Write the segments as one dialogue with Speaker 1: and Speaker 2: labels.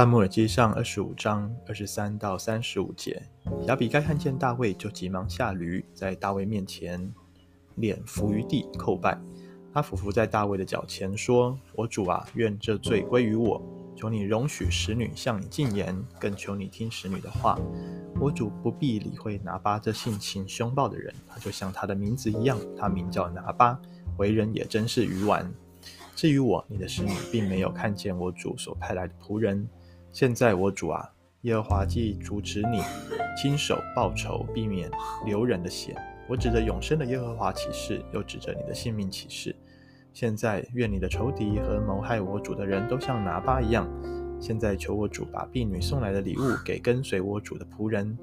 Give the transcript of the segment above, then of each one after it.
Speaker 1: 撒母耳记上二十五章二十三到三十五节，亚比该看见大卫，就急忙下驴，在大卫面前脸伏于地叩拜。他俯伏在大卫的脚前，说：“我主啊，愿这罪归于我，求你容许使女向你进言，更求你听使女的话。我主不必理会拿八这性情凶暴的人，他就像他的名字一样，他名叫拿八，为人也真是愚顽。至于我，你的使女，并没有看见我主所派来的仆人。”现在我主啊，耶和华既阻止你亲手报仇，避免流人的血，我指着永生的耶和华起誓，又指着你的性命起誓。现在愿你的仇敌和谋害我主的人都像拿巴一样。现在求我主把婢女送来的礼物给跟随我主的仆人，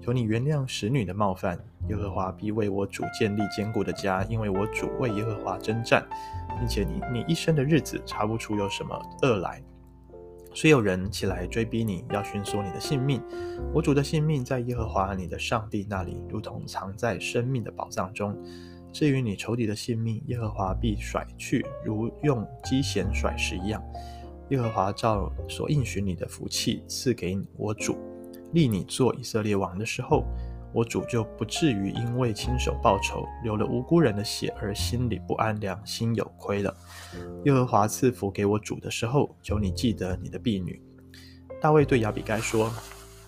Speaker 1: 求你原谅使女的冒犯。耶和华必为我主建立坚固的家，因为我主为耶和华征战，并且你你一生的日子查不出有什么恶来。虽有人起来追逼你，要寻索你的性命，我主的性命在耶和华你的上帝那里，如同藏在生命的宝藏中。至于你仇敌的性命，耶和华必甩去，如用机弦甩石一样。耶和华照所应许你的福气赐给你我主，立你做以色列王的时候。我主就不至于因为亲手报仇，流了无辜人的血而心里不安，良心有亏了。耶和华赐福给我主的时候，求你记得你的婢女。大卫对亚比该说：“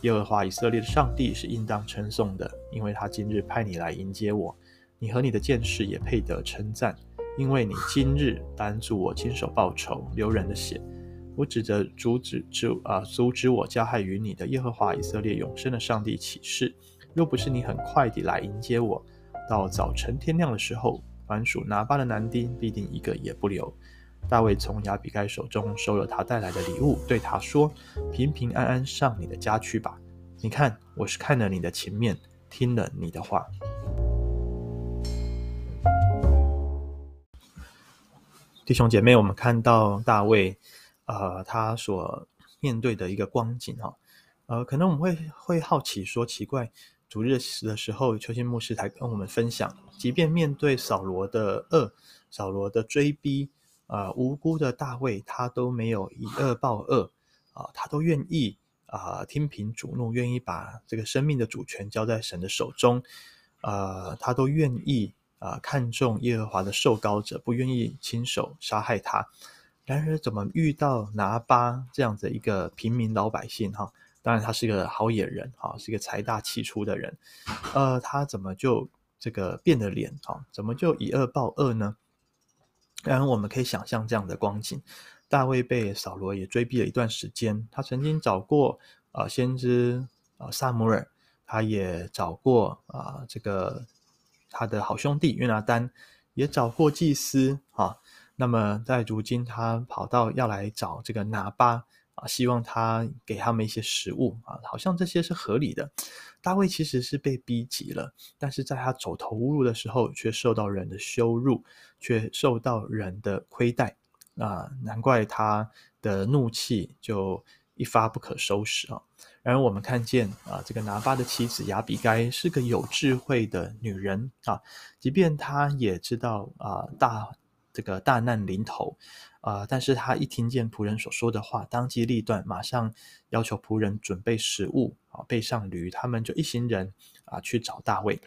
Speaker 1: 耶和华以色列的上帝是应当称颂的，因为他今日派你来迎接我。你和你的剑士也配得称赞，因为你今日帮助我亲手报仇，流人的血。我指着阻止阻啊阻止我加害于你的耶和华以色列永生的上帝起誓。”若不是你很快地来迎接我，到早晨天亮的时候，凡属拿巴的男丁必定一个也不留。大卫从亚比该手中收了他带来的礼物，对他说：“平平安安上你的家去吧。你看，我是看了你的情面，听了你的话。”弟兄姐妹，我们看到大卫，呃，他所面对的一个光景哈，呃，可能我们会会好奇说，奇怪。主日的时候，邱心牧师才跟我们分享，即便面对扫罗的恶、扫罗的追逼，啊、呃，无辜的大卫他都没有以恶报恶，啊、他都愿意啊、听凭主怒，愿意把这个生命的主权交在神的手中，呃，他都愿意啊、看重耶和华的受膏者，不愿意亲手杀害他。然而，怎么遇到拿巴这样的一个平民老百姓哈？当然，他是一个好野人，哈，是一个财大气粗的人，呃，他怎么就这个变了脸，哈，怎么就以恶报恶呢？然后我们可以想象这样的光景：大卫被扫罗也追逼了一段时间，他曾经找过啊、先知啊、呃、撒母耳，他也找过啊、呃、这个他的好兄弟约拿单，也找过祭司，啊，那么在如今他跑到要来找这个拿巴。希望他给他们一些食物啊，好像这些是合理的。大卫其实是被逼急了，但是在他走投无路的时候，却受到人的羞辱，却受到人的亏待啊，难怪他的怒气就一发不可收拾啊。然而我们看见啊，这个拿巴的妻子亚比该是个有智慧的女人啊，即便她也知道啊大。这个大难临头，啊、但是他一听见仆人所说的话，当机立断，马上要求仆人准备食物，啊，备上驴，他们就一行人啊去找大卫。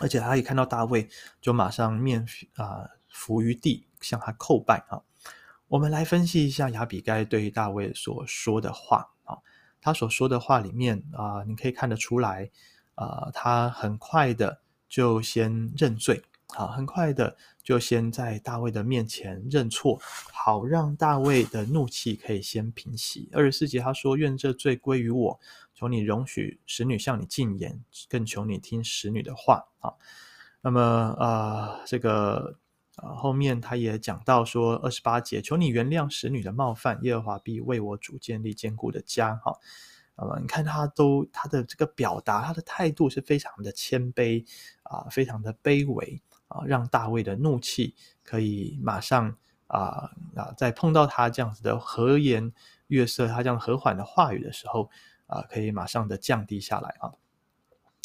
Speaker 1: 而且他一看到大卫，就马上面啊伏于地向他叩拜啊。我们来分析一下亚比该对大卫所说的话啊，他所说的话里面啊，你可以看得出来啊，他很快的就先认罪。好，很快的就先在大卫的面前认错，好让大卫的怒气可以先平息。二十四节他说：“愿这罪归于我，求你容许使女向你进言，更求你听使女的话。”啊，那么、呃，这个啊后面他也讲到说，二十八节，求你原谅使女的冒犯，耶和华必为我主建立坚固的家。哈，那么你看他都他的这个表达，他的态度是非常的谦卑啊，非常的卑微。啊，让大卫的怒气可以马上啊啊，在碰到他这样子的和颜悦色，他这样和缓的话语的时候啊，可以马上的降低下来啊。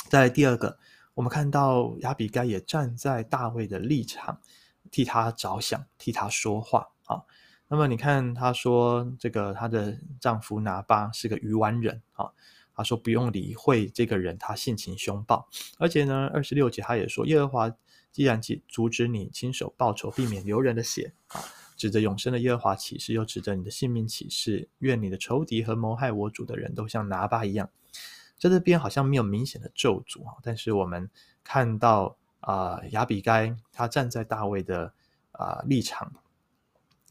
Speaker 1: 在第二个，我们看到亚比该也站在大卫的立场，替他着想，替他说话啊。那么你看，他说这个她的丈夫拿巴是个愚顽人啊。他说不用理会这个人，他性情凶暴，而且呢，二十六节他也说，耶和华既然阻止你亲手报仇，避免流人的血啊，指着永生的耶和华起誓，又指着你的性命起誓，愿你的仇敌和谋害我主的人都像拿巴一样。在这边好像没有明显的咒诅啊，但是我们看到啊、呃，比该他站在大卫的啊、立场。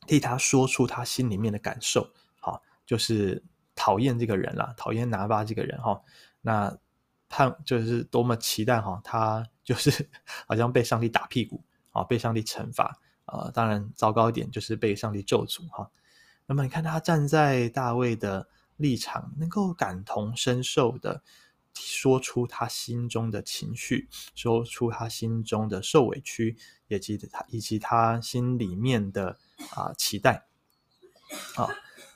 Speaker 1: 替他说出他心里面的感受，好，就是讨厌这个人啦，讨厌拿巴这个人哈。那他就是多么期待哈，他就是 好像被上帝打屁股啊，被上帝惩罚啊。当然，糟糕一点就是被上帝咒诅哈。那么你看他站在大卫的立场，能够感同身受的说出他心中的情绪，说出他心中的受委屈，以及他以及他心里面的。啊，期待，啊，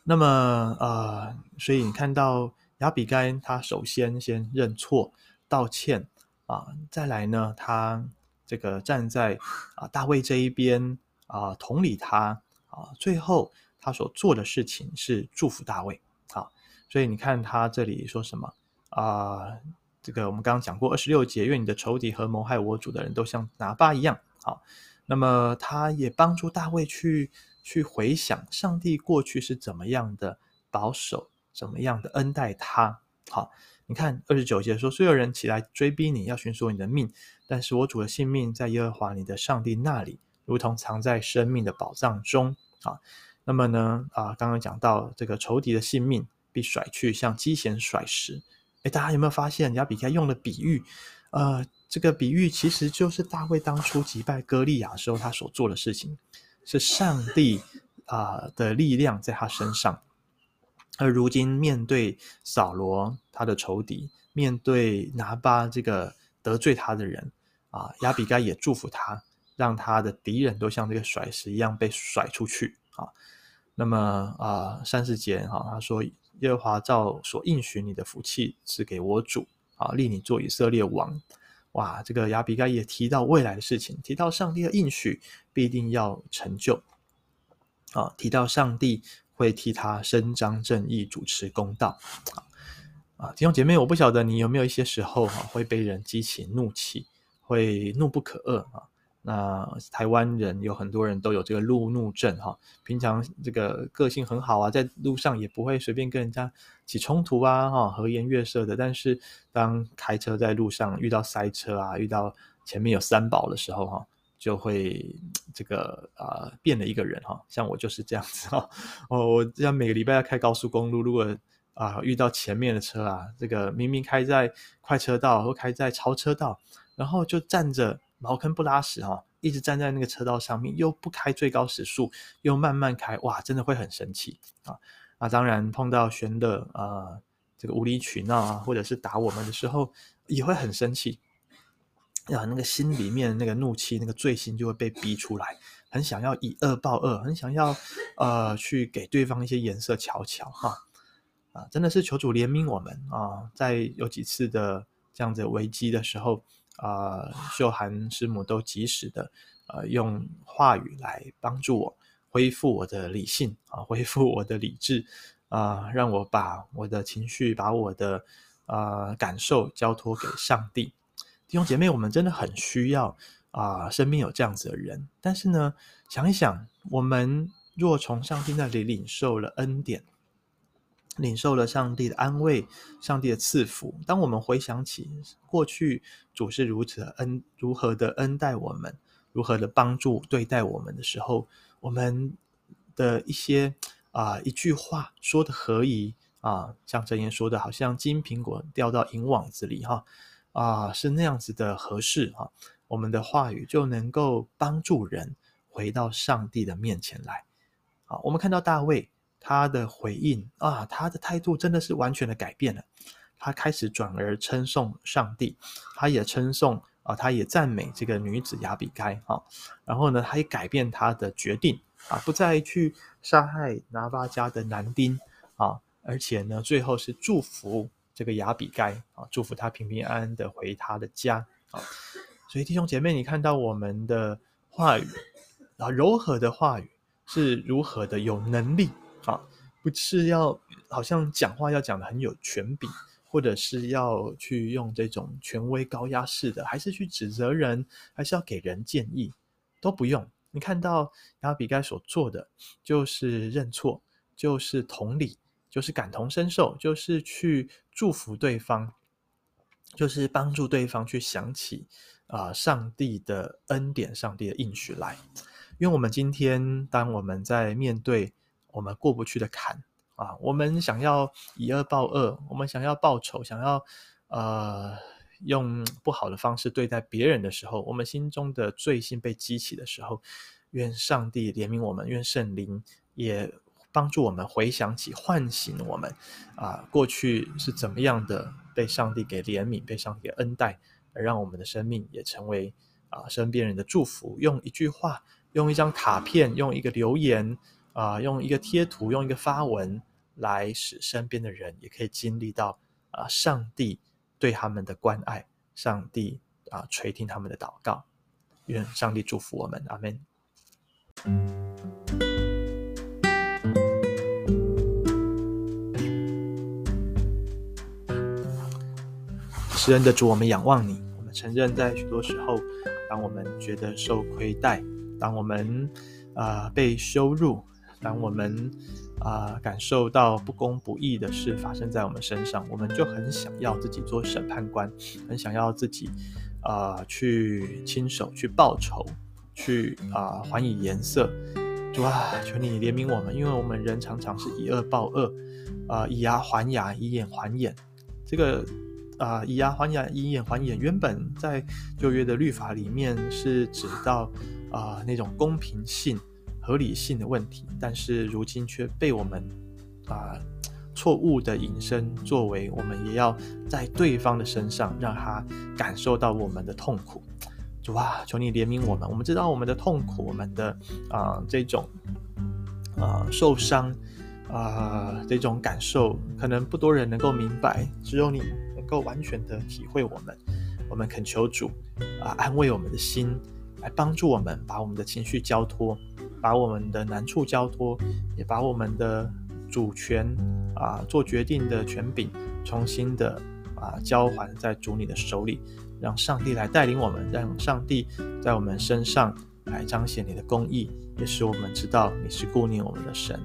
Speaker 1: 那么呃，所以你看到亚比该，他首先先认错道歉啊，再来呢，他这个站在啊大卫这一边啊，同理他啊，最后他所做的事情是祝福大卫啊，所以你看他这里说什么啊？这个我们刚刚讲过二十六节，愿你的仇敌和谋害我主的人都像拿巴一样啊。那么他也帮助大卫去去回想上帝过去是怎么样的保守，怎么样的恩待他。好，你看二十九节说，虽有人起来追逼你，要寻索你的命，但是我主的性命在耶和华你的上帝那里，如同藏在生命的宝藏中。啊，那么呢，啊，刚刚讲到这个仇敌的性命必甩去，像鸡弦甩石。诶，大家有没有发现亚比该用的比喻？呃。这个比喻其实就是大卫当初击败歌利亚的时候，他所做的事情，是上帝啊、的力量在他身上。而如今面对扫罗他的仇敌，面对拿巴这个得罪他的人啊，亚比该也祝福他，让他的敌人都像这个甩石一样被甩出去啊。那么啊，三十节哈，他说耶和华照所应许你的福气赐给我主啊，立你做以色列王。哇，这个亚比该也提到未来的事情，提到上帝的应许必定要成就，啊，提到上帝会替他伸张正义、主持公道，啊，啊，弟兄姐妹，我不晓得你有没有一些时候哈会被人激起怒气，会怒不可遏啊。那台湾人有很多人都有这个路怒症哈，平常这个个性很好啊，在路上也不会随便跟人家起冲突啊，哈，和颜悦色的。但是当开车在路上遇到塞车啊，遇到前面有三宝的时候哈，就会这个啊、变了一个人哈。像我就是这样子哈，哦，我这样每个礼拜要开高速公路，如果啊、遇到前面的车啊，这个明明开在快车道或开在超车道，然后就站着。茅坑不拉屎哈，一直站在那个车道上面，又不开最高时速，又慢慢开，哇，真的会很生气啊！那当然碰到玄乐啊，这个无理取闹啊，或者是打我们的时候，也会很生气啊，那个心里面那个怒气，那个罪心就会被逼出来，很想要以恶报恶，很想要呃去给对方一些颜色瞧瞧哈啊！真的是求主怜悯我们啊，在有几次的这样子危机的时候。啊、秀涵师母都及时的呃用话语来帮助我恢复我的理性啊，恢复我的理智啊、让我把我的情绪、把我的呃感受交托给上帝。弟兄姐妹，我们真的很需要啊、身边有这样子的人。但是呢，想一想，我们若从上帝那里领受了恩典。领受了上帝的安慰，上帝的赐福。当我们回想起过去主是如此的恩，如何的恩待我们，如何的帮助对待我们的时候，我们的一些啊、一句话说的合宜啊，像箴言说的，好像金苹果掉到银网子里哈，啊是那样子的合适啊。我们的话语就能够帮助人回到上帝的面前来。啊，我们看到大卫。他的回应啊，他的态度真的是完全的改变了。他开始转而称颂上帝，他也称颂啊，他也赞美这个女子亚比该啊。然后呢，他也改变他的决定啊，不再去杀害拿巴家的男丁啊，而且呢，最后是祝福这个雅比盖啊，祝福他平平安安的回他的家啊。所以弟兄姐妹，你看到我们的话语啊，柔和的话语。是如何的有能力啊，不是要好像讲话要讲的很有权柄，或者是要去用这种权威高压式的，还是去指责人，还是要给人建议，都不用。你看到雅比盖所做的，就是认错，就是同理，就是感同身受，就是去祝福对方，就是帮助对方去想起啊、上帝的恩典，上帝的应许来。因为我们今天，当我们在面对我们过不去的坎啊，我们想要以恶报恶，我们想要报仇，想要呃。用不好的方式对待别人的时候，我们心中的罪性被激起的时候，愿上帝怜悯我们，愿圣灵也帮助我们回想起、唤醒我们啊，过去是怎么样的被上帝给怜悯、被上帝给恩待，而让我们的生命也成为啊身边人的祝福。用一句话，用一张卡片，用一个留言啊，用一个贴图，用一个发文，来使身边的人也可以经历到啊上帝。对他们的关爱，上帝啊垂听他们的祷告，愿上帝祝福我们，阿门。施恩的主，我们仰望你，我们承认在许多时候，当我们觉得受亏待，当我们啊、被羞辱，当我们。啊、感受到不公不义的事发生在我们身上，我们就很想要自己做审判官，很想要自己啊、去亲手去报仇，去啊、还以颜色。主啊，求你怜悯我们，因为我们人常常是以恶报恶，啊、以牙还牙，以眼还眼。这个啊、以牙还牙，以眼还眼，原本在旧约的律法里面是指到啊、那种公平性。合理性的问题，但是如今却被我们啊错误的引申作为，我们也要在对方的身上让他感受到我们的痛苦。主啊，求你怜悯我们。我们知道我们的痛苦，我们的啊这种啊受伤啊这种感受，可能不多人能够明白，只有你够完全的体会我们。我们恳求主啊安慰我们的心，来帮助我们把我们的情绪交托。把我们的难处交托，也把我们的主权啊做决定的权柄重新的啊交还在主你的手里，让上帝来带领我们，让上帝在我们身上来彰显你的公义，也使我们知道你是顾念我们的神。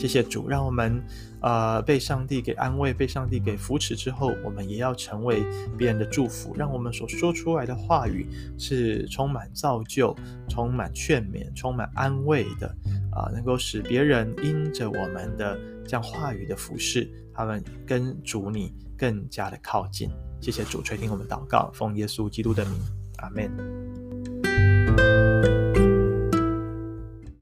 Speaker 1: 谢谢主，让我们呃被上帝给安慰，被上帝给扶持之后，我们也要成为别人的祝福，让我们所说出来的话语是充满造就、充满劝勉、充满安慰的啊、能够使别人因着我们的这样话语的服侍，他们跟主你更加的靠近。谢谢主垂听我们祷告，奉耶稣基督的名，阿门。